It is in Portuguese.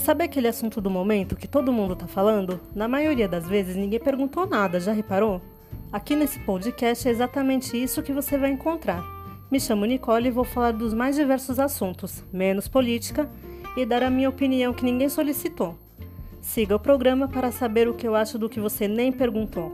Sabe aquele assunto do momento que todo mundo tá falando? Na maioria das vezes ninguém perguntou nada, já reparou? Aqui nesse podcast é exatamente isso que você vai encontrar. Me chamo Nicole e vou falar dos mais diversos assuntos, menos política, e dar a minha opinião que ninguém solicitou. Siga o programa para saber o que eu acho do que você nem perguntou.